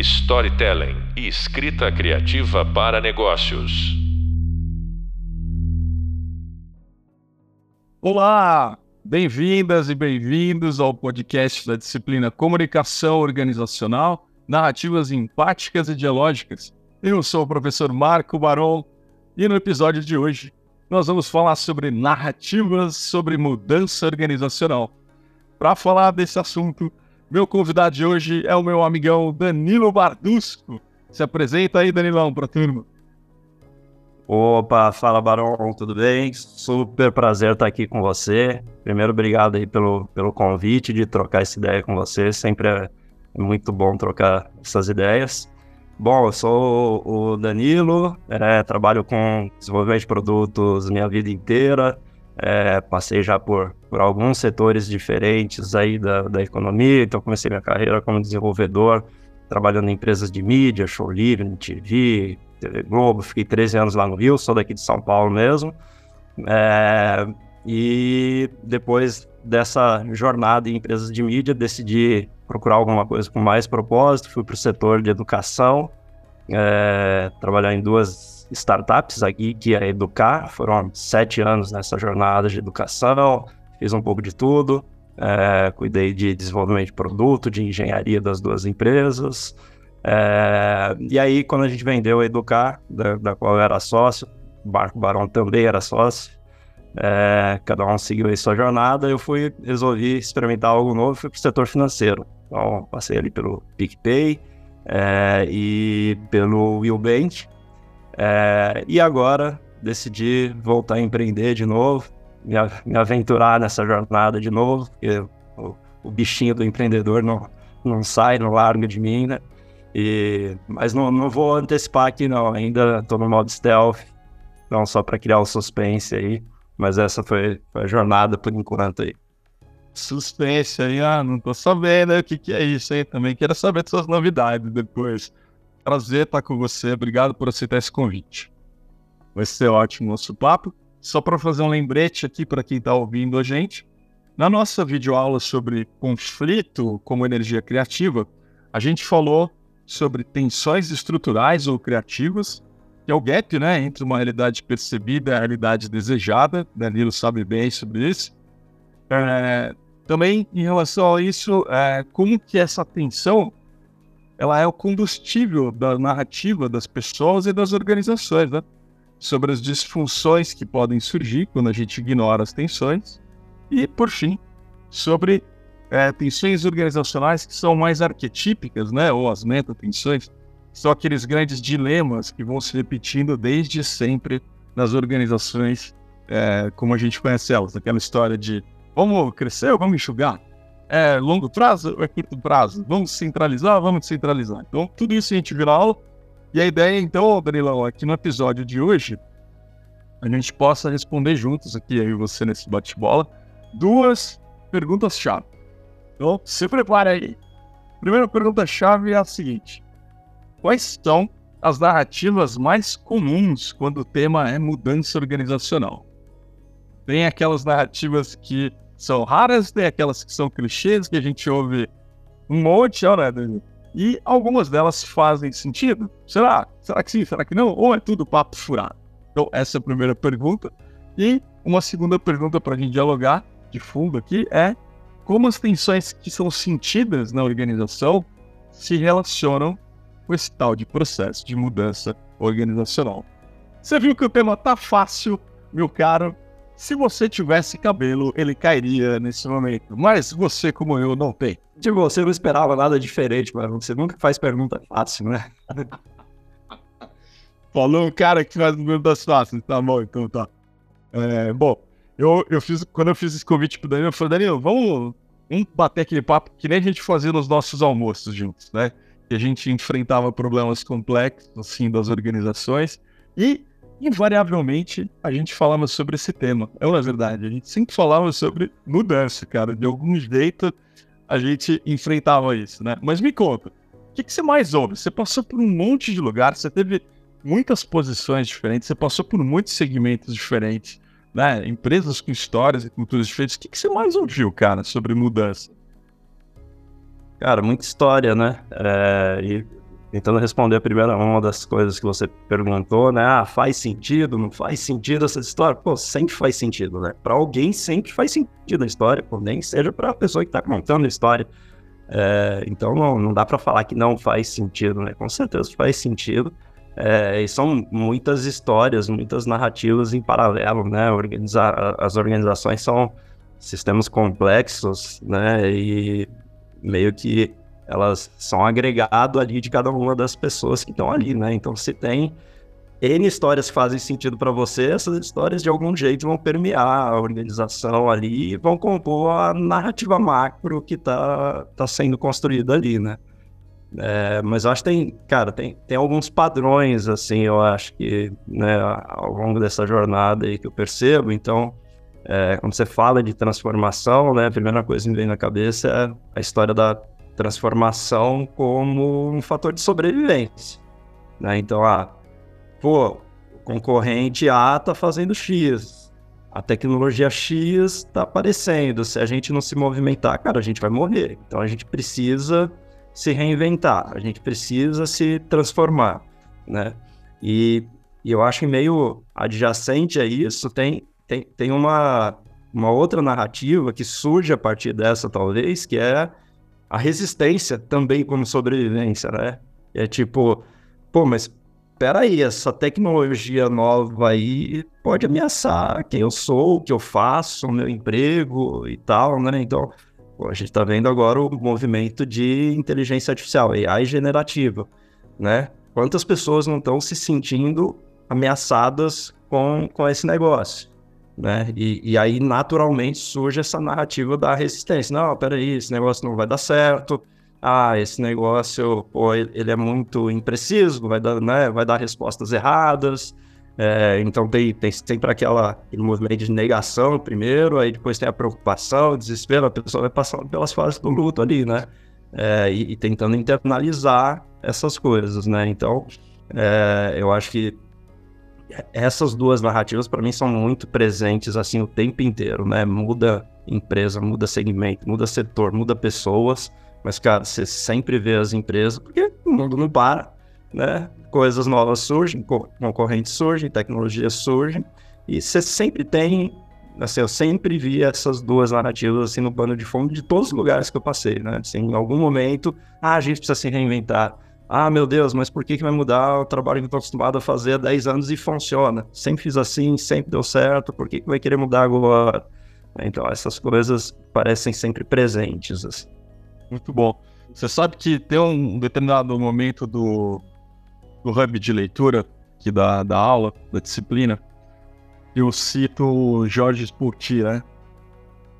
storytelling e escrita criativa para negócios. Olá! Bem-vindas e bem-vindos ao podcast da disciplina Comunicação Organizacional, Narrativas Empáticas e Dialógicas. Eu sou o professor Marco Baron e no episódio de hoje nós vamos falar sobre narrativas sobre mudança organizacional. Para falar desse assunto, meu convidado de hoje é o meu amigão Danilo Bardusco. Se apresenta aí, Danilão, para a turma. Opa, fala Barão, tudo bem? Super prazer estar aqui com você. Primeiro, obrigado aí pelo, pelo convite de trocar essa ideia com você. Sempre é muito bom trocar essas ideias. Bom, eu sou o Danilo, é, trabalho com desenvolvimento de produtos minha vida inteira. É, passei já por, por alguns setores diferentes aí da, da economia, então comecei minha carreira como desenvolvedor, trabalhando em empresas de mídia, show livre, TV, TV Globo, fiquei 13 anos lá no Rio, sou daqui de São Paulo mesmo. É, e depois dessa jornada em empresas de mídia, decidi procurar alguma coisa com mais propósito, fui para o setor de educação, é, trabalhar em duas startups aqui, que é Educar. Foram sete anos nessa jornada de educação, fiz um pouco de tudo. É, cuidei de desenvolvimento de produto, de engenharia das duas empresas. É, e aí, quando a gente vendeu a Educar, da, da qual eu era sócio, Marco Barão também era sócio, é, cada um seguiu aí sua jornada, eu fui, resolvi experimentar algo novo, fui para o setor financeiro. Então, passei ali pelo PicPay é, e pelo Willbank, é, e agora decidi voltar a empreender de novo, me, me aventurar nessa jornada de novo, porque o, o, bichinho do empreendedor não, não sai, não larga de mim, né? E, mas não, não vou antecipar aqui não, ainda estou no modo stealth, não só para criar o suspense aí, mas essa foi, foi, a jornada por enquanto aí. Suspense aí, ah, não tô sabendo o que, que é isso aí também, quero saber suas novidades depois. Prazer estar com você. Obrigado por aceitar esse convite. Vai ser ótimo nosso papo. Só para fazer um lembrete aqui para quem está ouvindo a gente. Na nossa videoaula sobre conflito como energia criativa, a gente falou sobre tensões estruturais ou criativas, que é o gap né, entre uma realidade percebida e a realidade desejada. Danilo sabe bem sobre isso. É, também em relação a isso, é, como que essa tensão ela é o combustível da narrativa das pessoas e das organizações, né? Sobre as disfunções que podem surgir quando a gente ignora as tensões. E, por fim, sobre é, tensões organizacionais que são mais arquetípicas, né? Ou as metatensões, são aqueles grandes dilemas que vão se repetindo desde sempre nas organizações, é, como a gente conhece elas. Aquela história de vamos crescer ou vamos enxugar? É longo prazo ou é curto prazo? Vamos centralizar? Vamos descentralizar. Então, tudo isso a gente vira aula. E a ideia, então, Danilão, é que no episódio de hoje a gente possa responder juntos aqui, eu e você, nesse bate-bola, duas perguntas-chave. Então, se prepare aí. Primeira pergunta-chave é a seguinte: Quais são as narrativas mais comuns quando o tema é mudança organizacional? Tem aquelas narrativas que são raras, tem aquelas que são clichês que a gente ouve um monte, né? E algumas delas fazem sentido. Será? Será que sim? Será que não? Ou é tudo papo furado? Então, essa é a primeira pergunta. E uma segunda pergunta para a gente dialogar de fundo aqui é como as tensões que são sentidas na organização se relacionam com esse tal de processo de mudança organizacional. Você viu que o tema tá fácil, meu caro, se você tivesse cabelo, ele cairia nesse momento. Mas você, como eu, não tem. De você não esperava nada diferente, mas você nunca faz pergunta fácil, né? Falou um cara que faz perguntas fáceis. Tá bom, então tá. É, bom, eu, eu fiz, quando eu fiz esse convite pro Danilo, eu falei, Danilo, vamos, vamos bater aquele papo que nem a gente fazia nos nossos almoços juntos, né? Que a gente enfrentava problemas complexos, assim, das organizações. E invariavelmente a gente falava sobre esse tema. É uma verdade. A gente sempre falava sobre mudança, cara. De algum jeito a gente enfrentava isso, né? Mas me conta, o que, que você mais ouve? Você passou por um monte de lugares, você teve muitas posições diferentes, você passou por muitos segmentos diferentes, né? Empresas com histórias e culturas diferentes. O que, que você mais ouviu, cara, sobre mudança? Cara, muita história, né? É, e tentando responder a primeira uma das coisas que você perguntou, né? Ah, faz sentido? Não faz sentido essa história? Pô, sempre faz sentido, né? Para alguém sempre faz sentido a história, pô, nem seja para a pessoa que está contando a história. É, então não, não dá para falar que não faz sentido, né? Com certeza faz sentido. É, e são muitas histórias, muitas narrativas em paralelo, né? Organizar, as organizações são sistemas complexos, né? E meio que elas são agregado ali de cada uma das pessoas que estão ali, né? Então, se tem N histórias que fazem sentido para você, essas histórias de algum jeito vão permear a organização ali e vão compor a narrativa macro que está tá sendo construída ali, né? É, mas eu acho que tem, cara, tem, tem alguns padrões, assim, eu acho que, né, ao longo dessa jornada aí que eu percebo, então, é, quando você fala de transformação, né, a primeira coisa que me vem na cabeça é a história da transformação como um fator de sobrevivência. Né? Então, ah, pô, o concorrente A está fazendo X, a tecnologia X está aparecendo. Se a gente não se movimentar, cara, a gente vai morrer. Então, a gente precisa se reinventar, a gente precisa se transformar, né? E, e eu acho que meio adjacente a isso tem, tem, tem uma, uma outra narrativa que surge a partir dessa, talvez, que é a resistência também como sobrevivência, né? É tipo, pô, mas peraí, essa tecnologia nova aí pode ameaçar quem eu sou, o que eu faço, o meu emprego e tal, né? Então, pô, a gente está vendo agora o movimento de inteligência artificial, AI generativa, né? Quantas pessoas não estão se sentindo ameaçadas com, com esse negócio? Né? E, e, aí, naturalmente, surge essa narrativa da resistência. Não, peraí, esse negócio não vai dar certo. Ah, esse negócio, pô, ele é muito impreciso, vai dar, né, vai dar respostas erradas. É, então tem, tem sempre aquela, aquele movimento de negação primeiro, aí depois tem a preocupação, o desespero, a pessoa vai passando pelas fases do luto ali, né? É, e, e, tentando internalizar essas coisas, né? Então, é, eu acho que essas duas narrativas para mim são muito presentes assim o tempo inteiro, né? Muda empresa, muda segmento, muda setor, muda pessoas, mas cara, você sempre vê as empresas porque o mundo não para, né? Coisas novas surgem, concorrentes surgem, tecnologias surgem e você sempre tem assim, eu sempre vi essas duas narrativas assim no pano de fundo de todos os lugares que eu passei, né? Assim, em algum momento, ah, a gente precisa se reinventar ah, meu Deus, mas por que, que vai mudar o trabalho que eu estou acostumado a fazer há 10 anos e funciona? Sempre fiz assim, sempre deu certo, por que, que vai querer mudar agora? Então, essas coisas parecem sempre presentes. Assim. Muito bom. Você sabe que tem um determinado momento do, do hub de leitura, que da, da aula, da disciplina, eu cito Jorge Spurti, né?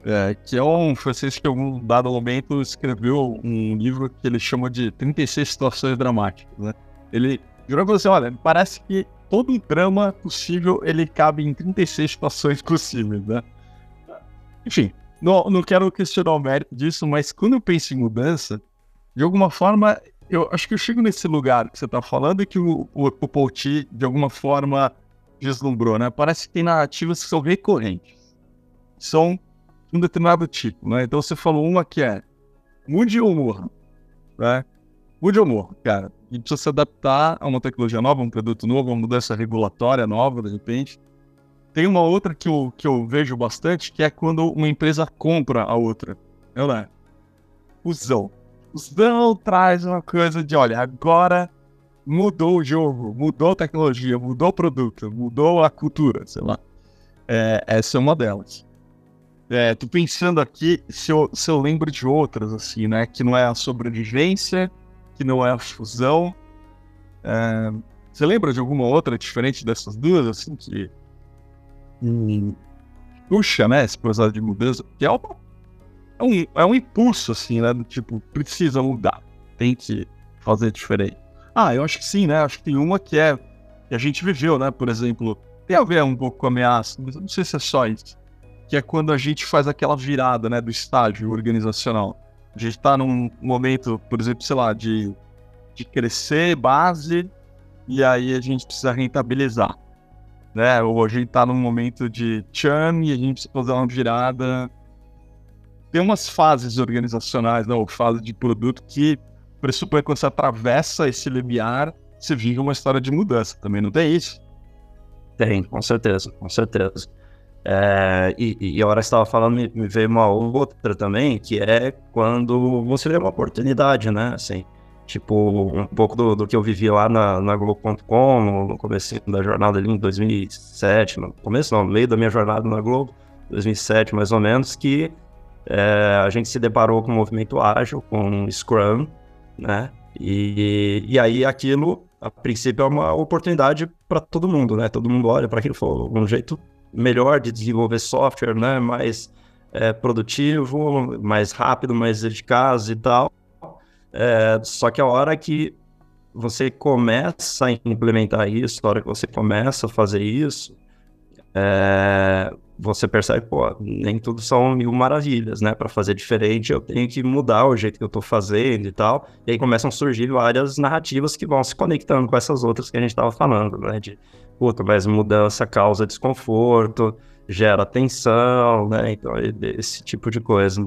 É, que é um francês que, em algum dado momento, escreveu um livro que ele chama de 36 situações dramáticas. Né? Ele jurou para você: olha, parece que todo drama possível ele cabe em 36 situações possíveis. Né? Enfim, não, não quero questionar o mérito disso, mas quando eu penso em mudança, de alguma forma, eu acho que eu chego nesse lugar que você está falando e que o, o, o Pouti, de alguma forma, deslumbrou. Né? Parece que tem narrativas que são recorrentes. São um determinado tipo, né? Então você falou uma que é mude ou morra, né? Mude ou morra, cara. Gente precisa se adaptar a uma tecnologia nova, um produto novo, uma mudança regulatória nova, de repente. Tem uma outra que eu, que eu vejo bastante, que é quando uma empresa compra a outra. É, né? Fusão. Fusão traz uma coisa de, olha, agora mudou o jogo, mudou a tecnologia, mudou o produto, mudou a cultura, sei lá. É, essa é uma delas. É, tô pensando aqui se eu, se eu lembro de outras, assim, né? Que não é a sobrevivência, que não é a fusão. É, você lembra de alguma outra diferente dessas duas, assim, que. Hum, puxa, né? Esse processo de mudança. Que é, uma, é, um, é um impulso, assim, né? Tipo, precisa mudar. Tem que fazer diferente. Ah, eu acho que sim, né? Acho que tem uma que é. Que a gente viveu, né? Por exemplo, tem a ver um pouco com ameaça, mas eu não sei se é só isso que é quando a gente faz aquela virada, né, do estágio organizacional. A gente está num momento, por exemplo, sei lá, de, de crescer base e aí a gente precisa rentabilizar, né? Ou a gente está num momento de churn e a gente precisa fazer uma virada. Tem umas fases organizacionais, né, ou fase de produto que pressupõe que quando você atravessa esse limiar, você vive uma história de mudança. Também não tem isso? Tem, com certeza, com certeza. É, e, e a hora estava falando, me, me, veio uma outra também, que é quando você vê uma oportunidade, né? Assim, tipo, um pouco do, do que eu vivi lá na, na Globo.com, no, começo da jornada ali em 2007, no começo não, no meio da minha jornada na Globo, 2007 mais ou menos, que é, a gente se deparou com o movimento ágil, com Scrum, né? E, e aí aquilo, a princípio, é uma oportunidade para todo mundo, né? Todo mundo olha para aquilo e fala, um jeito melhor de desenvolver software, né? Mais é, produtivo, mais rápido, mais eficaz e tal. É, só que a hora que você começa a implementar isso, a hora que você começa a fazer isso, é, você percebe, pô, nem tudo são mil maravilhas, né? Para fazer diferente, eu tenho que mudar o jeito que eu estou fazendo e tal. E aí começam a surgir várias narrativas que vão se conectando com essas outras que a gente estava falando, né? De, puta, mas mudança causa desconforto, gera tensão, né? Então, esse tipo de coisa.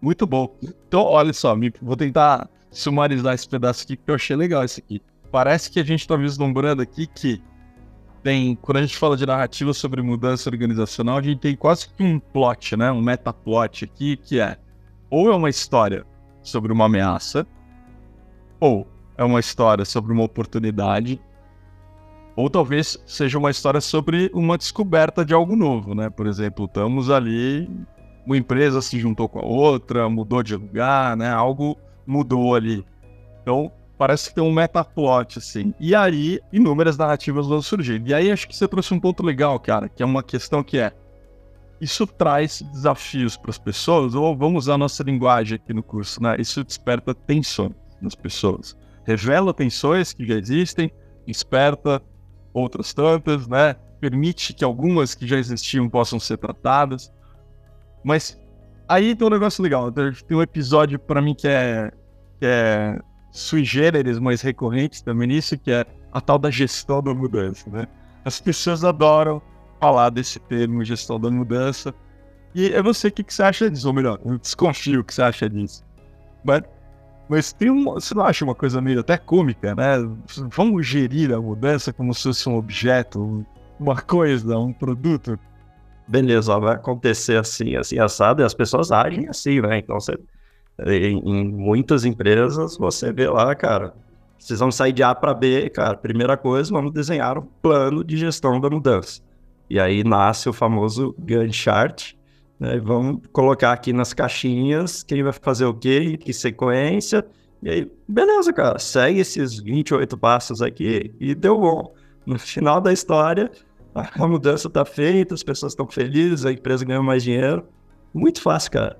Muito bom. Então, olha só, vou tentar sumarizar esse pedaço aqui, que eu achei legal esse aqui. Parece que a gente está vislumbrando aqui que tem, quando a gente fala de narrativa sobre mudança organizacional, a gente tem quase que um plot, né? Um metaplot aqui, que é ou é uma história sobre uma ameaça, ou é uma história sobre uma oportunidade, ou talvez seja uma história sobre uma descoberta de algo novo, né? Por exemplo, estamos ali, uma empresa se juntou com a outra, mudou de lugar, né? Algo mudou ali. Então, parece que tem um metaplot, assim. E aí, inúmeras narrativas vão surgir. E aí, acho que você trouxe um ponto legal, cara, que é uma questão que é. Isso traz desafios para as pessoas, ou vamos usar a nossa linguagem aqui no curso, né? Isso desperta tensões nas pessoas. Revela tensões que já existem, desperta outras tantas, né? Permite que algumas que já existiam possam ser tratadas. Mas aí tem um negócio legal. Tem um episódio para mim que é, que é sui generis mais recorrentes também nisso, que é a tal da gestão da mudança, né? As pessoas adoram falar desse termo, gestão da mudança. E eu não sei o que, que você acha disso, ou melhor, eu desconfio o que você acha disso. Mas, mas tem um, você não acha uma coisa meio até cômica, né? Vamos gerir a mudança como se fosse um objeto, uma coisa, um produto. Beleza, vai acontecer assim, assim, assado, e as pessoas agem assim, né? Então você em, em muitas empresas, você vê lá, cara, precisamos sair de A para B, cara. Primeira coisa, vamos desenhar um plano de gestão da mudança. E aí nasce o famoso Gantt chart. Né? Vamos colocar aqui nas caixinhas quem vai fazer o quê, que sequência. E aí, beleza, cara, segue esses 28 passos aqui e deu bom. No final da história, a mudança está feita, as pessoas estão felizes, a empresa ganhou mais dinheiro. Muito fácil, cara.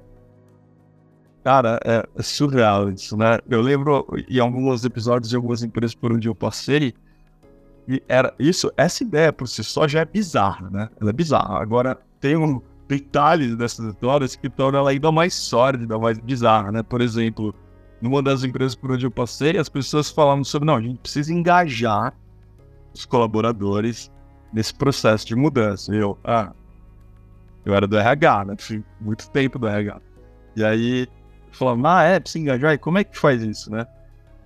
Cara, é surreal isso, né? Eu lembro em alguns episódios de algumas empresas por onde eu passei, e era isso, essa ideia por si só já é bizarra, né? Ela é bizarra. Agora, tem um detalhes dessas histórias que tornam ela ainda mais sórdida, mais bizarra, né? Por exemplo, numa das empresas por onde eu passei, as pessoas falavam sobre, não, a gente precisa engajar os colaboradores nesse processo de mudança. E eu, ah, eu era do RH, né? Fui muito tempo do RH. E aí falando, ah, é, precisa engajar, e como é que faz isso, né?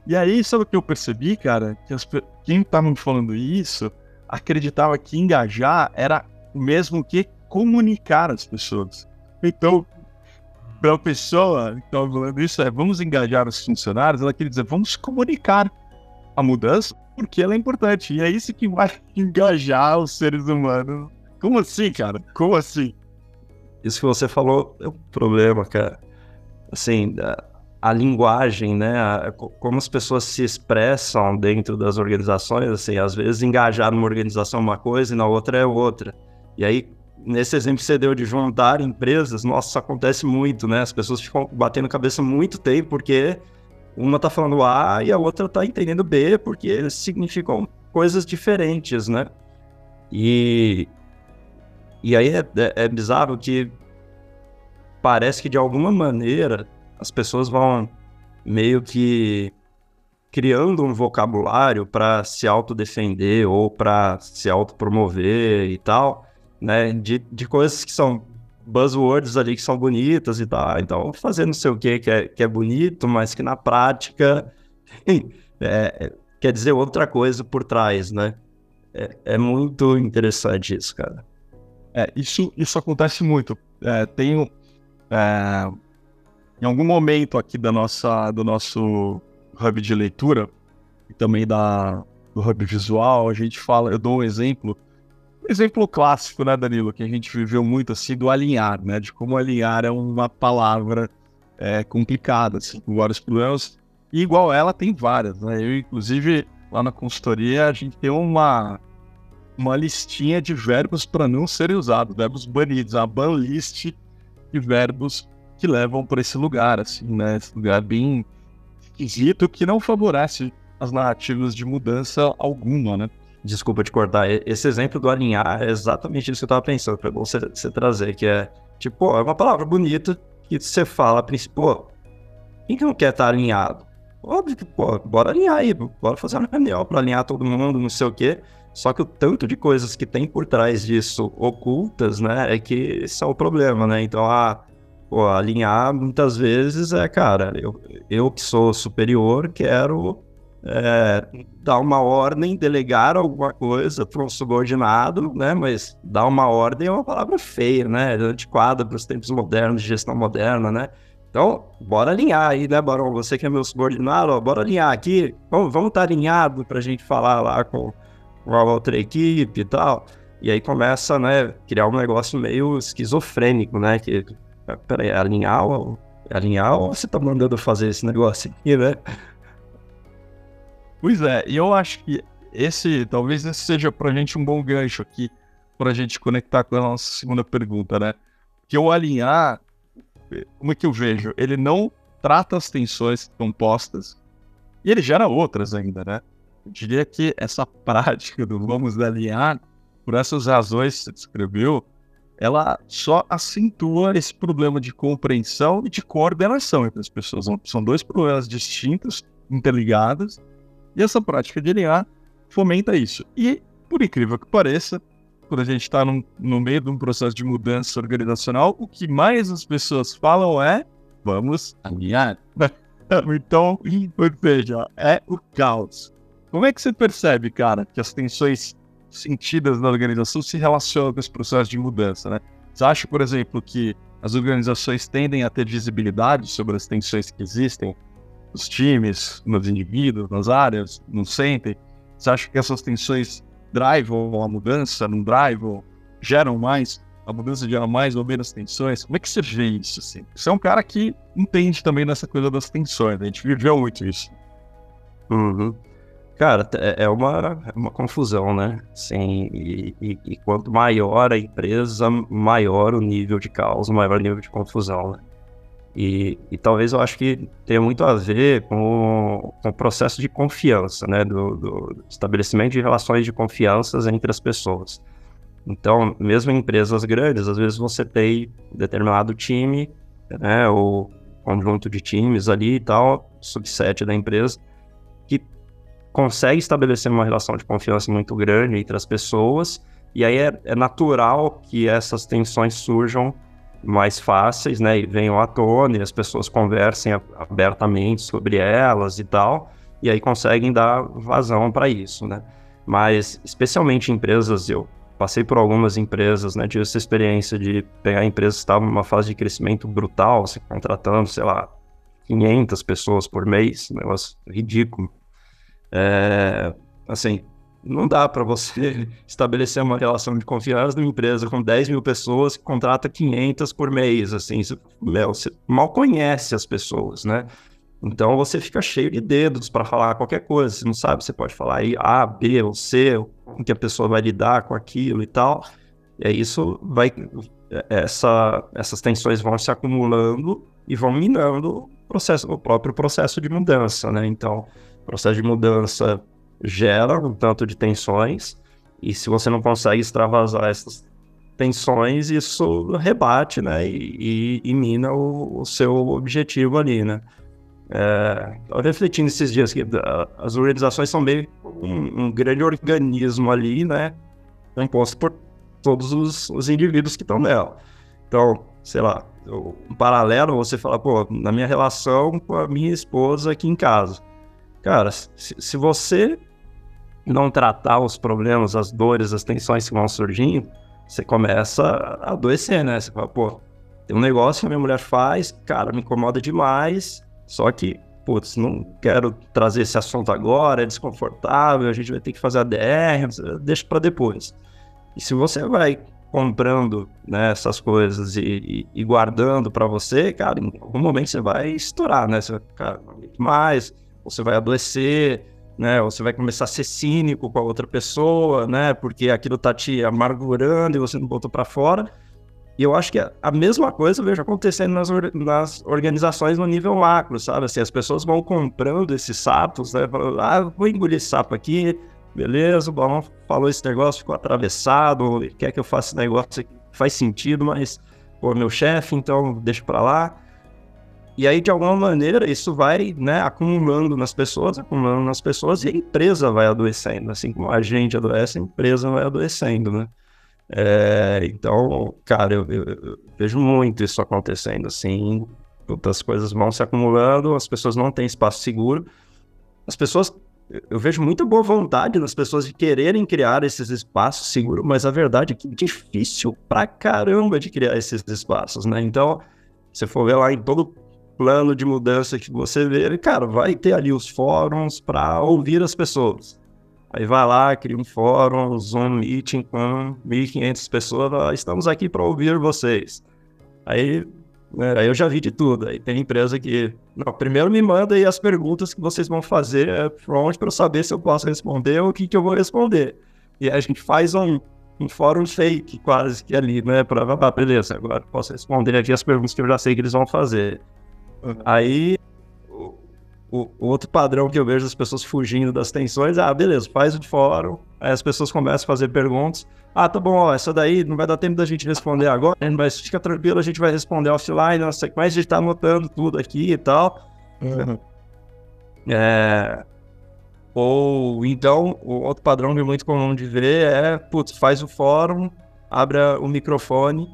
E aí, sabe o que eu percebi, cara? Que as, quem estava me falando isso acreditava que engajar era o mesmo que comunicar as pessoas. Então, para a pessoa que estava falando isso, é vamos engajar os funcionários, ela queria dizer, vamos comunicar a mudança, porque ela é importante. E é isso que vai engajar os seres humanos. Como assim, cara? Como assim? Isso que você falou é um problema, cara assim, a, a linguagem, né, a, como as pessoas se expressam dentro das organizações, assim, às vezes engajar numa organização é uma coisa e na outra é outra. E aí, nesse exemplo que você deu de juntar empresas, nossa, isso acontece muito, né? As pessoas ficam batendo cabeça muito tempo porque uma tá falando A e a outra tá entendendo B, porque eles significam coisas diferentes, né? E, e aí é, é, é bizarro que parece que de alguma maneira as pessoas vão meio que criando um vocabulário para se autodefender ou para se autopromover e tal, né? De, de coisas que são buzzwords ali que são bonitas e tal. Então, fazer não sei o que que é, que é bonito, mas que na prática é, quer dizer outra coisa por trás, né? É, é muito interessante isso, cara. É, isso, isso acontece muito. É, tenho. É, em algum momento aqui da nossa, do nosso hub de leitura, e também da, do hub visual, a gente fala, eu dou um exemplo exemplo clássico, né, Danilo, que a gente viveu muito assim, do alinhar, né? De como alinhar é uma palavra é, complicada, assim, com vários problemas. E igual ela, tem várias, né? Eu, inclusive, lá na consultoria, a gente tem uma, uma listinha de verbos para não serem usados, verbos banidos, a ban list de verbos que levam para esse lugar, assim, né? Esse lugar bem esquisito que não favorece as narrativas de mudança alguma, né? Desculpa te cortar. Esse exemplo do alinhar é exatamente isso que eu tava pensando. Foi bom você, trazer, que é, tipo, é uma palavra bonita que você fala pô, quem que não quer estar tá alinhado? Óbvio que, pô, bora alinhar aí, bora fazer uma reunião para alinhar todo mundo, não sei o quê. Só que o tanto de coisas que tem por trás disso ocultas, né, é que são o problema, né? Então, a, pô, alinhar muitas vezes é, cara, eu, eu que sou superior quero é, dar uma ordem, delegar alguma coisa para um subordinado, né? Mas dar uma ordem é uma palavra feia, né? Antiquada para os tempos modernos, de gestão moderna, né? Então, bora alinhar aí, né, Barão? Você que é meu subordinado, ó, bora alinhar aqui. Vamos, estar tá alinhado para a gente falar lá com, com a outra equipe e tal. E aí começa, né, criar um negócio meio esquizofrênico, né? Que, peraí, alinhar, alinhar ou você tá mandando fazer esse negócio aqui, né? Pois é, e eu acho que esse, talvez esse seja pra gente um bom gancho aqui, pra gente conectar com a nossa segunda pergunta, né? Que o alinhar, como é que eu vejo? Ele não trata as tensões compostas e ele gera outras ainda, né? Eu diria que essa prática do vamos alinhar, por essas razões que você descreveu, ela só acentua esse problema de compreensão e de coordenação entre as pessoas. São dois problemas distintos, interligados, e essa prática de alinhar fomenta isso. E, por incrível que pareça, quando a gente está no meio de um processo de mudança organizacional, o que mais as pessoas falam é: vamos alinhar. então, ou seja, é o caos. Como é que você percebe, cara, que as tensões sentidas na organização se relacionam com esse processo de mudança, né? Você acha, por exemplo, que as organizações tendem a ter visibilidade sobre as tensões que existem nos times, nos indivíduos, nas áreas, não sentem? Você acha que essas tensões drivam a mudança, não drivam, geram mais? A mudança gera mais ou menos tensões? Como é que você vê isso? Assim? Você é um cara que entende também nessa coisa das tensões, né? a gente viveu muito isso. Uhum. Cara, é, é uma, é uma confusão, né? Sim, e, e, e, quanto maior a empresa, maior o nível de caos, maior o nível de confusão, né? E, e, talvez eu acho que tenha muito a ver com, com o processo de confiança, né? Do, do, estabelecimento de relações de confiança entre as pessoas. Então, mesmo em empresas grandes, às vezes você tem determinado time, né? Ou conjunto de times ali e tal, subset da empresa, que consegue estabelecer uma relação de confiança muito grande entre as pessoas, e aí é, é natural que essas tensões surjam mais fáceis, né, e venham à tona e as pessoas conversem abertamente sobre elas e tal, e aí conseguem dar vazão para isso, né? Mas especialmente em empresas, eu passei por algumas empresas, né, tive essa experiência de pegar empresas que estavam numa fase de crescimento brutal, contratando, sei lá, 500 pessoas por mês, um negócio ridículo. É, assim, não dá para você estabelecer uma relação de confiança numa empresa com 10 mil pessoas que contrata 500 por mês, assim, você, meu, você mal conhece as pessoas, né? Então você fica cheio de dedos para falar qualquer coisa, você não sabe, você pode falar aí A, B ou C, como que a pessoa vai lidar com aquilo e tal. E aí isso vai, essa, essas tensões vão se acumulando e vão minando o, processo, o próprio processo de mudança, né? Então, processo de mudança gera um tanto de tensões, e se você não consegue extravasar essas tensões, isso rebate, né, e, e, e mina o, o, seu objetivo ali, né. É, refletindo esses dias que as organizações são meio um, um grande organismo ali, né, composto por todos os, os indivíduos que estão nela. Então, sei lá, um paralelo, você fala, pô, na minha relação com a minha esposa aqui em casa. Cara, se, se você não tratar os problemas, as dores, as tensões que vão surgindo, você começa a adoecer, né? Você fala, pô, tem um negócio que a minha mulher faz, cara, me incomoda demais, só que, putz, não quero trazer esse assunto agora, é desconfortável, a gente vai ter que fazer a DR, deixa para depois. E se você vai comprando né, essas coisas e, e, guardando para você, cara, em algum momento você vai estourar, né? Você vai ficar mais, você vai adoecer, né? Você vai começar a ser cínico com a outra pessoa, né? Porque aquilo tá te amargurando e você não botou para fora. E eu acho que a mesma coisa eu vejo acontecendo nas, nas organizações no nível macro, sabe? Assim, as pessoas vão comprando esses sapos, né? Falando, ah, vou engolir esse sapo aqui, beleza, o balão falou esse negócio, ficou atravessado, quer que eu faça esse negócio faz sentido, mas, pô, meu chefe, então deixa pra lá. E aí, de alguma maneira, isso vai né, acumulando nas pessoas, acumulando nas pessoas, e a empresa vai adoecendo. Assim como a gente adoece, a empresa vai adoecendo, né? É, então, cara, eu, eu, eu, vejo muito isso acontecendo, assim, outras coisas vão se acumulando, as pessoas não têm espaço seguro, as pessoas, eu vejo muita boa vontade nas pessoas de quererem criar esses espaços seguros, mas a verdade é que é difícil pra caramba de criar esses espaços, né? Então, se for ver lá em todo plano de mudança que você vê, cara, vai ter ali os fóruns para ouvir as pessoas. Aí vai lá, cria um fórum, Zoom meeting com 1.500 pessoas, estamos aqui para ouvir vocês. Aí, né, aí eu já vi de tudo. Aí tem empresa que, não, primeiro me manda aí as perguntas que vocês vão fazer é, front para eu saber se eu posso responder ou o que, que eu vou responder. E aí a gente faz um, um fórum fake quase que ali, né? Para, ah, beleza, agora posso responder aqui as perguntas que eu já sei que eles vão fazer. Aí, o, o, outro padrão que eu vejo as pessoas fugindo das tensões, ah, beleza, faz o fórum, aí as pessoas começam a fazer perguntas. Ah, tá bom, ó, essa daí não vai dar tempo da gente responder agora, mas fica tranquilo, a gente vai responder offline, nossa, mas a gente tá anotando tudo aqui e tal. Uhum. É... Ou então, o outro padrão que é muito comum de ver é, putz, faz o fórum, abre o microfone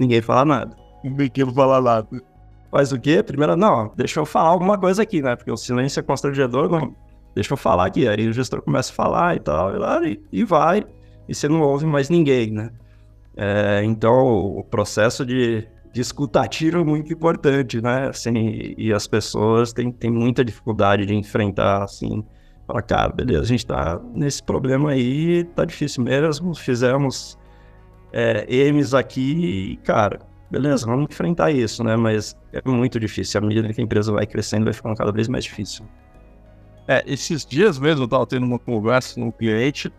Ninguém fala nada. Ninguém fala nada. Faz o quê? Primeiro, não, deixa eu falar alguma coisa aqui, né? Porque o silêncio é constrangedor, não. deixa eu falar aqui. Aí o gestor começa a falar e tal, e, e vai, e você não ouve mais ninguém, né? É, então, o processo de, de escutativa é muito importante, né? Assim, e as pessoas têm, têm muita dificuldade de enfrentar, assim, para cara, beleza, a gente tá nesse problema aí, tá difícil mesmo, fizemos é, M's aqui e, cara, beleza, vamos enfrentar isso, né? Mas é muito difícil. À medida que a empresa vai crescendo, vai ficando cada vez mais difícil. É, esses dias mesmo eu tava tendo uma conversa com um cliente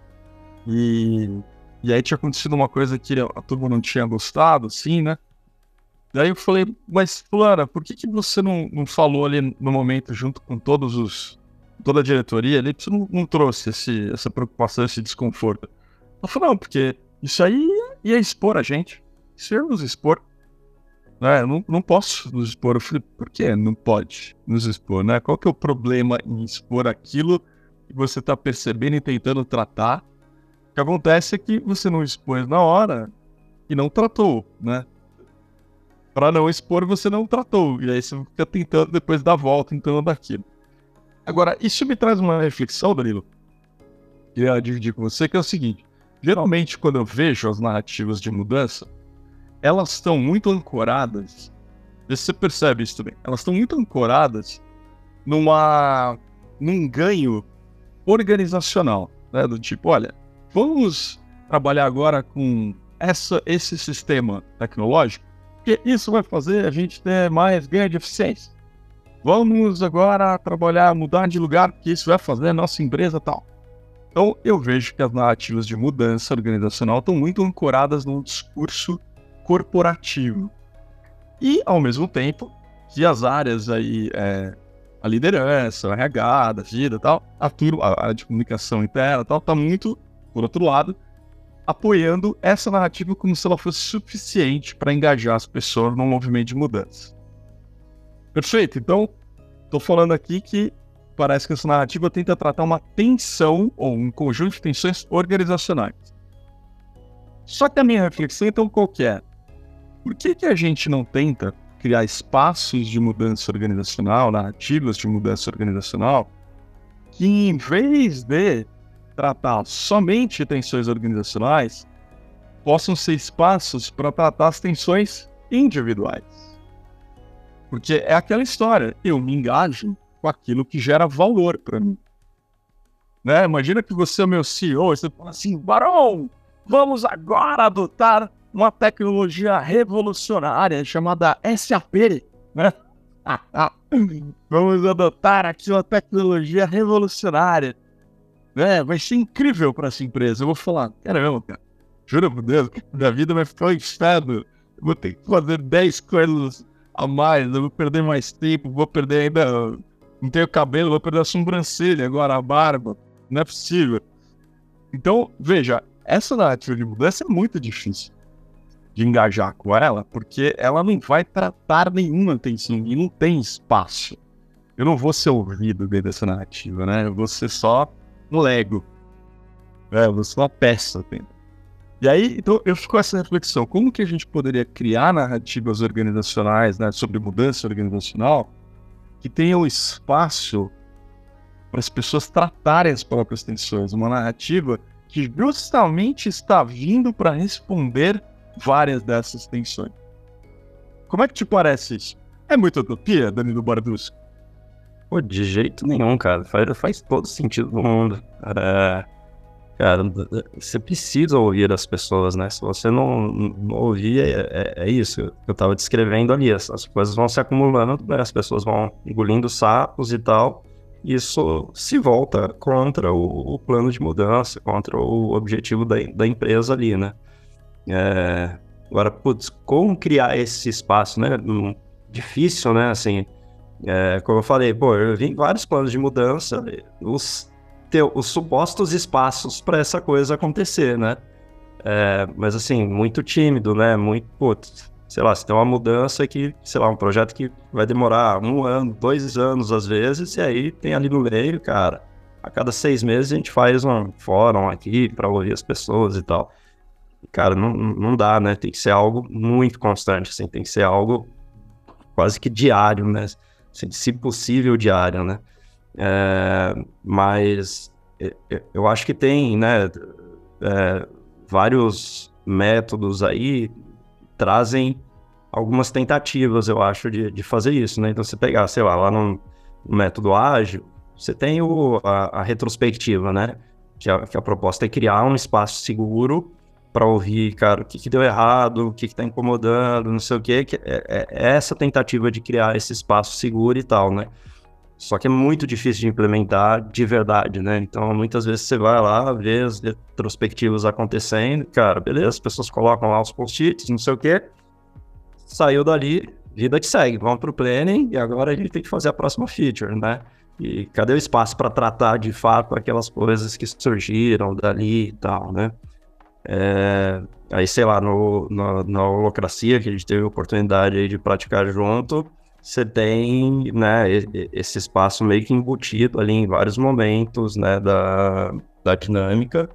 e, e aí tinha acontecido uma coisa que a turma não tinha gostado, assim, né? Daí eu falei, mas Flora, por que, que você não, não falou ali no momento, junto com todos os. toda a diretoria ali, você não, não trouxe esse, essa preocupação, esse desconforto? Ela falou, não, porque isso aí ia expor a gente. Isso ia nos expor. Né? Não, não posso nos expor. Eu falei, por que não pode nos expor? Né? Qual que é o problema em expor aquilo que você está percebendo e tentando tratar? O que acontece é que você não expôs na hora e não tratou, né? Para não expor, você não tratou. E aí você fica tentando depois dar volta, tentando daquilo. Agora, isso me traz uma reflexão, Danilo. Queria dividir com você, que é o seguinte. Geralmente, quando eu vejo as narrativas de mudança, elas estão muito ancoradas. Você percebe isso também? Elas estão muito ancoradas numa, num ganho organizacional, né? Do tipo, olha, vamos trabalhar agora com essa, esse sistema tecnológico, porque isso vai fazer a gente ter mais ganho de eficiência. Vamos agora trabalhar, mudar de lugar, porque isso vai fazer a nossa empresa tal. Então, eu vejo que as narrativas de mudança organizacional estão muito ancoradas num discurso corporativo. E, ao mesmo tempo, que as áreas aí, é, a liderança, o RH, da vida tal, a, turma, a área de comunicação interna tal, tá muito, por outro lado, apoiando essa narrativa como se ela fosse suficiente para engajar as pessoas num movimento de mudança. Perfeito? Então, estou falando aqui que parece que essa narrativa tenta tratar uma tensão ou um conjunto de tensões organizacionais. Só que a minha reflexão, então, qual que é? Por que, que a gente não tenta criar espaços de mudança organizacional, narrativas de mudança organizacional, que em vez de tratar somente tensões organizacionais, possam ser espaços para tratar as tensões individuais. Porque é aquela história, eu me engajo com aquilo que gera valor para mim. Né? Imagina que você é meu CEO e você fala assim, Barão, vamos agora adotar uma tecnologia revolucionária chamada SAP, né? vamos adotar aqui uma tecnologia revolucionária. Né? Vai ser incrível para essa empresa. Eu vou falar, caramba, cara, juro por Deus, minha vida vai ficar um inferno. Vou ter que fazer 10 coisas a mais, eu vou perder mais tempo, vou perder ainda. Não tenho cabelo, vou perder a sobrancelha, agora a barba. Não é possível. Então, veja, essa narrativa de mudança é muito difícil de engajar com ela, porque ela não vai tratar nenhuma atenção e não tem espaço. Eu não vou ser ouvido dentro dessa narrativa, né? Eu vou ser só um Lego. É, eu vou ser uma peça dentro. E aí, então, eu fico com essa reflexão. Como que a gente poderia criar narrativas organizacionais, né, sobre mudança organizacional, que tenham espaço para as pessoas tratarem as próprias tensões? Uma narrativa que justamente está vindo para responder várias dessas tensões. Como é que te parece isso? É muita utopia, Danilo Bardusco? Pô, de jeito nenhum, cara. Faz, faz todo sentido no mundo. É, cara, você precisa ouvir as pessoas, né? Se você não, não ouvir, é, é, é isso que eu tava descrevendo ali. As, as coisas vão se acumulando, né? as pessoas vão engolindo sapos e tal. Isso se volta contra o, o plano de mudança, contra o objetivo da, da empresa ali, né? É, agora, putz, como criar esse espaço, né? Difícil, né? Assim, é, como eu falei, pô, eu vi vários planos de mudança, os, os supostos espaços para essa coisa acontecer, né? É, mas assim, muito tímido, né? Muito, putz, sei lá, se tem uma mudança que, sei lá, um projeto que vai demorar um ano, dois anos às vezes, e aí tem ali no meio, cara, a cada seis meses a gente faz um fórum aqui para ouvir as pessoas e tal cara, não, não dá, né? Tem que ser algo muito constante, assim, tem que ser algo quase que diário, né? Assim, se possível, diário, né? É, mas eu acho que tem, né? É, vários métodos aí trazem algumas tentativas, eu acho, de, de fazer isso, né? Então, você pegar, sei lá, lá no, método ágil, você tem o, a, a retrospectiva, né? Que a, que a proposta é criar um espaço seguro para ouvir, cara, o que, que deu errado, o que, que tá incomodando, não sei o quê, que é, é, é, essa tentativa de criar esse espaço seguro e tal, né? Só que é muito difícil de implementar de verdade, né? Então, muitas vezes você vai lá, vê as retrospectivas acontecendo, cara, beleza, as pessoas colocam lá os post-its, não sei o quê, saiu dali, vida que segue, vamos pro planning e agora a gente tem que fazer a próxima feature, né? E cadê o espaço para tratar de fato aquelas coisas que surgiram dali e tal, né? É, aí, sei lá, no, no, na holocracia, que a gente teve a oportunidade de praticar junto, você tem né, esse espaço meio que embutido ali em vários momentos né, da, da dinâmica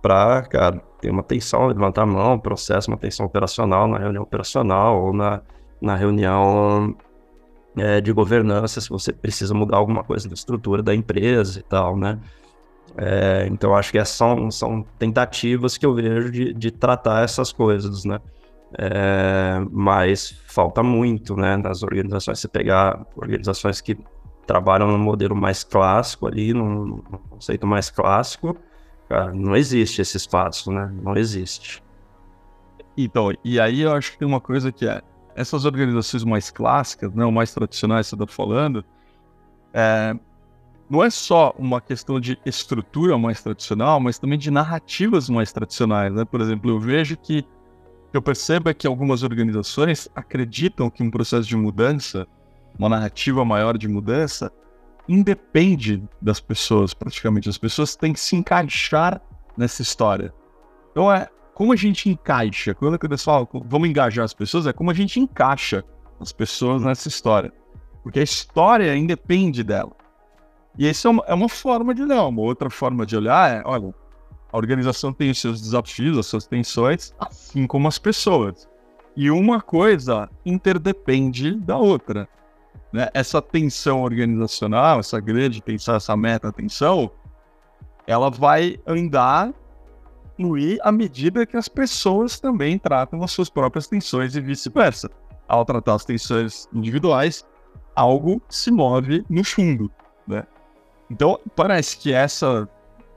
para, cara, ter uma tensão, levantar a mão, processo, uma tensão operacional na reunião operacional ou na, na reunião é, de governança, se você precisa mudar alguma coisa na estrutura da empresa e tal, né? É, então, acho que é são, são tentativas que eu vejo de, de tratar essas coisas, né? É, mas falta muito, né? Nas organizações, você pegar organizações que trabalham no modelo mais clássico ali, num, conceito mais clássico, cara, não existe esse espaço, né? Não existe. Então, e aí eu acho que tem uma coisa que é, essas organizações mais clássicas, né, mais tradicionais, você está falando, é, não é só uma questão de estrutura mais tradicional, mas também de narrativas mais tradicionais. Né? Por exemplo, eu vejo que eu percebo é que algumas organizações acreditam que um processo de mudança, uma narrativa maior de mudança, independe das pessoas, praticamente. As pessoas têm que se encaixar nessa história. Então é como a gente encaixa. Quando eles falam vamos engajar as pessoas, é como a gente encaixa as pessoas nessa história. Porque a história independe dela. E isso é uma, é uma forma de olhar. Uma outra forma de olhar é, olha, A organização tem os seus desafios, as suas tensões, assim como as pessoas. E uma coisa interdepende da outra. Né? Essa tensão organizacional, essa grande tensão, essa meta-tensão, ela vai andar, fluir à medida que as pessoas também tratam as suas próprias tensões e vice-versa. Ao tratar as tensões individuais, algo se move no fundo, né? Então, parece que essa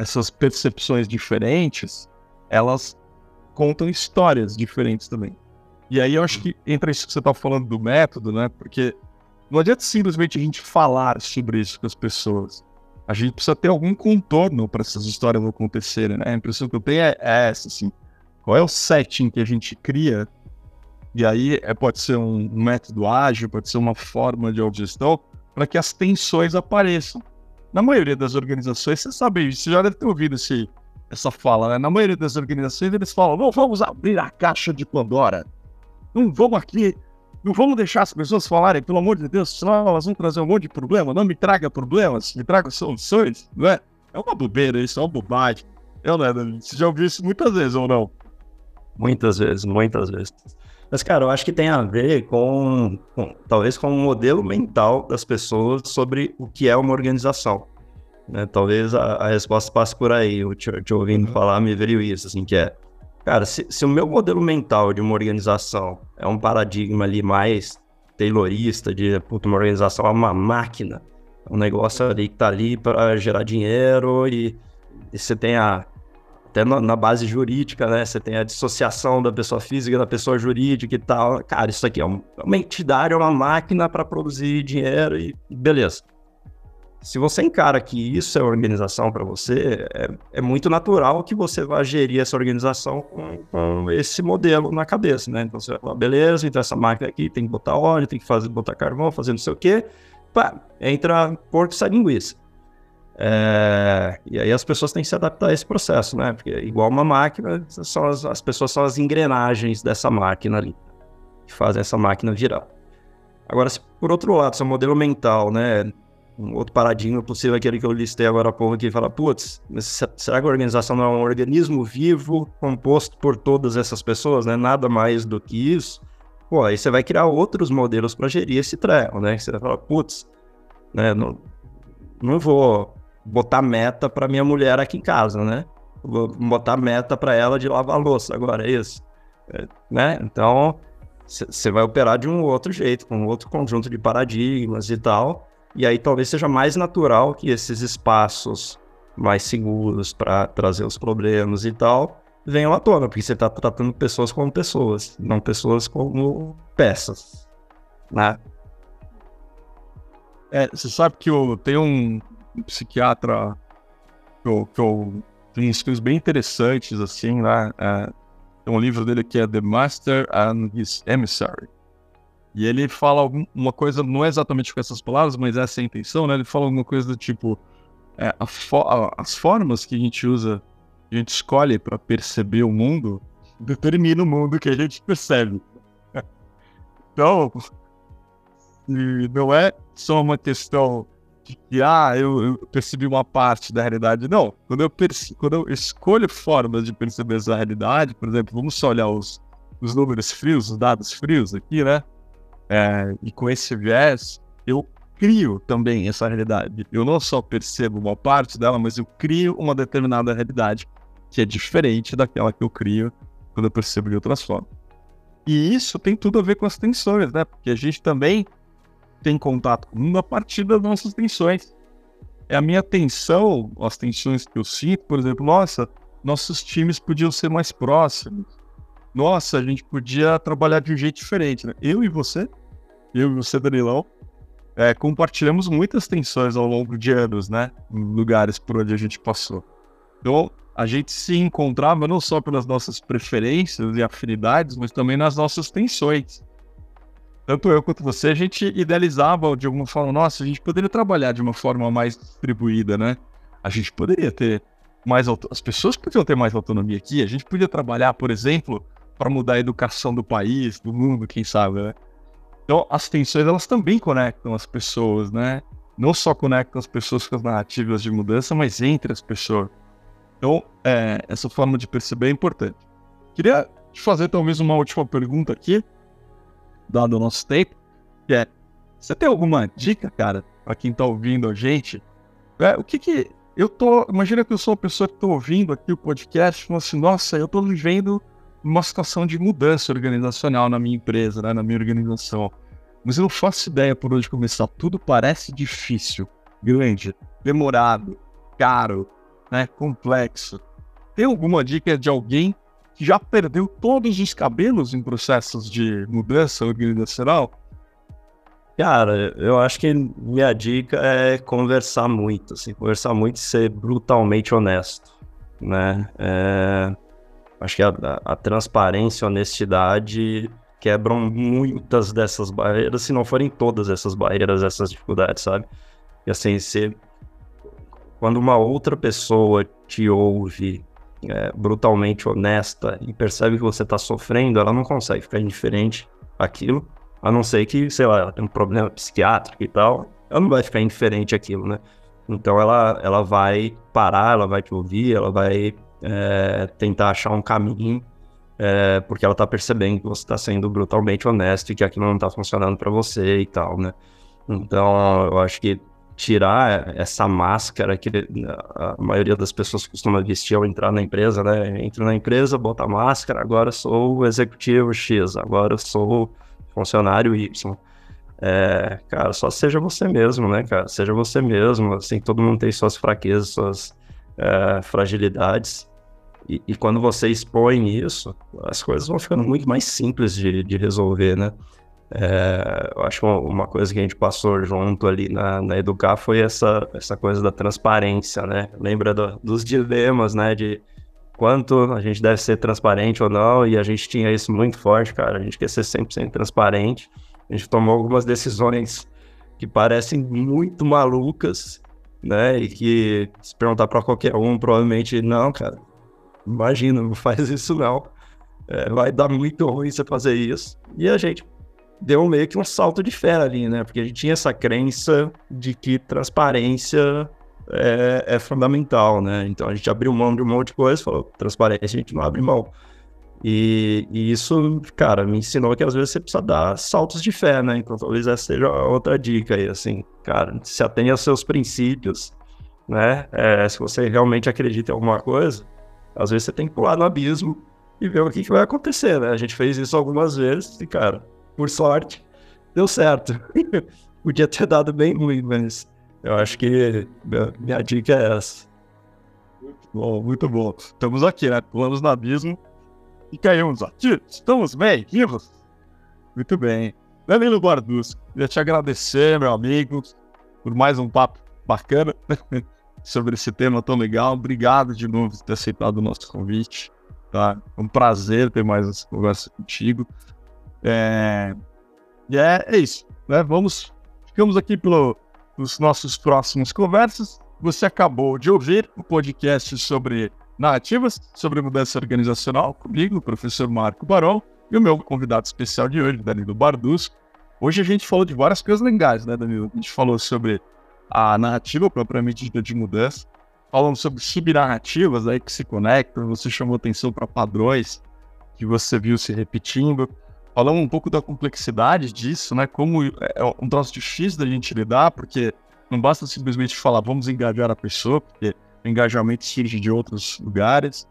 essas percepções diferentes, elas contam histórias diferentes também. E aí eu acho que entra isso que você está falando do método, né? Porque não adianta simplesmente a gente falar sobre isso com as pessoas. A gente precisa ter algum contorno para essas histórias acontecerem, né? A impressão que eu tenho é, é essa, assim. Qual é o setting que a gente cria? E aí é, pode ser um método ágil, pode ser uma forma de autogestão para que as tensões apareçam na maioria das organizações, você sabe, você já deve ter ouvido esse, essa fala, né? Na maioria das organizações, eles falam: não vamos abrir a caixa de Pandora. Não vamos aqui, não vamos deixar as pessoas falarem, pelo amor de Deus, senão elas vão trazer um monte de problema. Não me traga problemas, me traga soluções, não é? É uma bobeira isso, é uma bobagem. Eu não é, Você já ouviu isso muitas vezes ou não? Muitas vezes, muitas vezes. Mas, cara, eu acho que tem a ver com, com talvez com o modelo mental das pessoas sobre o que é uma organização. Né? Talvez a, a, resposta passe por aí. Eu te, te ouvindo uhum. falar, me veio isso, assim, que é... Cara, se, se, o meu modelo mental de uma organização é um paradigma ali mais taylorista, de puta, uma organização é uma máquina, um negócio ali que tá ali para gerar dinheiro e, e você tem a até na, base jurídica, né? Você tem a dissociação da pessoa física da pessoa jurídica e tal. Cara, isso aqui é, é uma entidade, é uma máquina para produzir dinheiro e beleza. Se você encara que isso é organização para você, é, é, muito natural que você vá gerir essa organização com, com, esse modelo na cabeça, né? Então você vai falar, beleza, então essa máquina aqui tem que botar óleo, tem que fazer, botar carvão, fazer não sei o quê. Pá, entra porco e sai linguiça. É, e aí as pessoas têm que se adaptar a esse processo, né? Porque igual uma máquina, são as, as pessoas são as engrenagens dessa máquina ali, que fazem essa máquina virar. Agora, se por outro lado, seu modelo mental, né? Um outro paradigma possível, aquele que eu listei agora há pouco, que fala, putz, será que a organização não é um organismo vivo composto por todas essas pessoas, né? Nada mais do que isso. Pô, aí você vai criar outros modelos para gerir esse treco, né? Você vai falar, putz, né? Não, não vou botar meta para minha mulher aqui em casa, né? Vou botar meta para ela de lavar louça agora, é isso. É, né? Então, você vai operar de um outro jeito, com um outro conjunto de paradigmas e tal. E aí talvez seja mais natural que esses espaços mais seguros para trazer os problemas e tal venham à tona, porque você está tratando pessoas como pessoas, não pessoas como peças, né? É, você sabe que eu tenho um, um psiquiatra que eu, que eu tem estudos bem interessantes, assim, né? É, tem um livro dele que é The Master and His Emissary. E ele fala uma coisa, não é exatamente com essas palavras, mas essa é a intenção, né? Ele fala alguma coisa do tipo: é, fo as formas que a gente usa, a gente escolhe para perceber o mundo, determina o mundo que a gente percebe. então, não é só uma questão que, ah, eu, eu, percebi uma parte da realidade. Não, quando eu, quando eu escolho formas de perceber essa realidade, por exemplo, vamos só olhar os, os números frios, os dados frios aqui, né? É, e com esse viés, eu crio também essa realidade. Eu não só percebo uma parte dela, mas eu crio uma determinada realidade que é diferente daquela que eu crio quando eu percebo de outras formas. E isso tem tudo a ver com as tensões, né? Porque a gente também tem contato com o mundo a partir das nossas tensões. É a minha tensão, as tensões que eu sinto, por exemplo, nossa, nossos times podiam ser mais próximos. Nossa, a gente podia trabalhar de um jeito diferente, né? Eu e você, eu e você, Danilão, é, compartilhamos muitas tensões ao longo de anos, né? Em lugares por onde a gente passou. Então, a gente se encontrava não só pelas nossas preferências e afinidades, mas também nas nossas tensões tanto eu quanto você, a gente idealizava de alguma forma, nossa, a gente poderia trabalhar de uma forma mais distribuída, né? A gente poderia ter mais as pessoas podiam ter mais autonomia aqui, a gente podia trabalhar, por exemplo, para mudar a educação do país, do mundo, quem sabe, né? Então, as tensões, elas também conectam as pessoas, né? Não só conectam as pessoas com as narrativas de mudança, mas entre as pessoas. Então, é, essa forma de perceber é importante. Queria te fazer talvez uma última pergunta aqui, dado o nosso tempo, que é, você tem alguma dica, cara, para quem tá ouvindo a gente? É, o que que eu tô, imagina que eu sou uma pessoa que tô ouvindo aqui o podcast, falando assim, nossa, eu tô vivendo uma situação de mudança organizacional na minha empresa, né, na minha organização. Mas eu não faço ideia por onde começar. Tudo parece difícil, grande, demorado, caro, né, complexo. Tem alguma dica de alguém que já perdeu todos os cabelos em processos de mudança organizacional? Cara, eu acho que minha dica é conversar muito, assim, conversar muito e ser brutalmente honesto, né? É, acho que a, a, transparência a honestidade quebram muitas dessas barreiras, se não forem todas essas barreiras, essas dificuldades, sabe? E assim, se, quando uma outra pessoa te ouve é, brutalmente honesta e percebe que você está sofrendo, ela não consegue ficar indiferente àquilo a não ser que, sei lá, ela tem um problema psiquiátrico e tal, ela não vai ficar indiferente àquilo, né? Então ela, ela vai parar, ela vai te ouvir, ela vai é, tentar achar um caminho, é, porque ela tá percebendo que você tá sendo brutalmente honesto e que aquilo não tá funcionando para você e tal, né? Então eu acho que tirar essa máscara que a maioria das pessoas costuma vestir ao entrar na empresa, né? Entro na empresa, bota a máscara, agora sou o executivo X, agora sou funcionário Y. É, cara, só seja você mesmo, né, cara? Seja você mesmo, assim, todo mundo tem suas fraquezas, suas é, fragilidades. E, e, quando você expõe isso, as coisas vão ficando muito mais simples de, de resolver, né? É, eu acho uma coisa que a gente passou junto ali na, na Educar foi essa, essa coisa da transparência, né? Lembra do, dos dilemas, né? De quanto a gente deve ser transparente ou não, e a gente tinha isso muito forte, cara. A gente quer ser 100% transparente. A gente tomou algumas decisões que parecem muito malucas, né? E que se perguntar para qualquer um, provavelmente não, cara. Imagina, não faz isso não. É, vai dar muito ruim você fazer isso. E a gente deu meio que um salto de fé ali, né? Porque a gente tinha essa crença de que transparência é, é, fundamental, né? Então a gente abriu mão de um monte de coisa, falou, transparência a gente não abre mão. E, e, isso, cara, me ensinou que às vezes você precisa dar saltos de fé, né? Então talvez essa seja outra dica aí, assim, cara, se atenha aos seus princípios, né? É, se você realmente acredita em alguma coisa, às vezes você tem que pular no abismo e ver o que, que vai acontecer, né? A gente fez isso algumas vezes e, cara, por sorte, deu certo. Podia ter dado bem ruim, mas eu acho que minha dica é essa. Muito bom, muito bom. Estamos aqui, né? Pulamos no abismo e caímos aqui. Estamos bem, vivos. Muito bem. Danilo Bardus, queria te agradecer, meu amigo, por mais um papo bacana sobre esse tema tão legal. Obrigado de novo por ter aceitado o nosso convite. Tá? É um prazer ter mais essa conversa contigo. É... E é, é isso. Né? Vamos. Ficamos aqui pelo, nos nossos próximos conversas. Você acabou de ouvir o podcast sobre narrativas, sobre mudança organizacional, comigo, o professor Marco Barol, e o meu convidado especial de hoje, Danilo Bardus. Hoje a gente falou de várias coisas legais, né, Danilo? A gente falou sobre a narrativa propriamente dita de mudança, falando sobre subnarrativas aí que se conectam, você chamou atenção para padrões que você viu se repetindo. Falamos um pouco da complexidade disso, né? Como é um troço difícil da gente lidar, porque não basta simplesmente falar, vamos engajar a pessoa, porque o engajamento surge de outros lugares.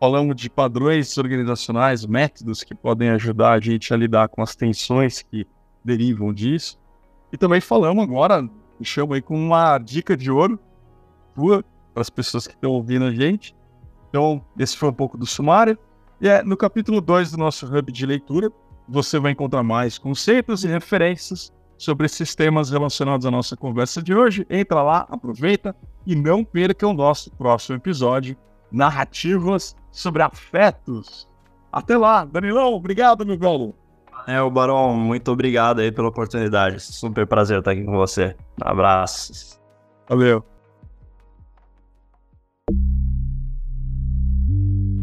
Falamos de padrões organizacionais, métodos que podem ajudar a gente a lidar com as tensões que derivam disso. E também falamos agora, me chamo aí com uma dica de ouro tua para as pessoas que estão ouvindo a gente. Então, esse foi um pouco do sumário. E é no capítulo 2 do nosso hub de leitura, você vai encontrar mais conceitos e referências sobre esses temas relacionados à nossa conversa de hoje. Entra lá, aproveita e não perca o nosso próximo episódio, Narrativas sobre Afetos. Até lá, Danilão, obrigado, meu velho. É, o Barão, muito obrigado aí pela oportunidade. Super prazer estar aqui com você. Abraços. Valeu.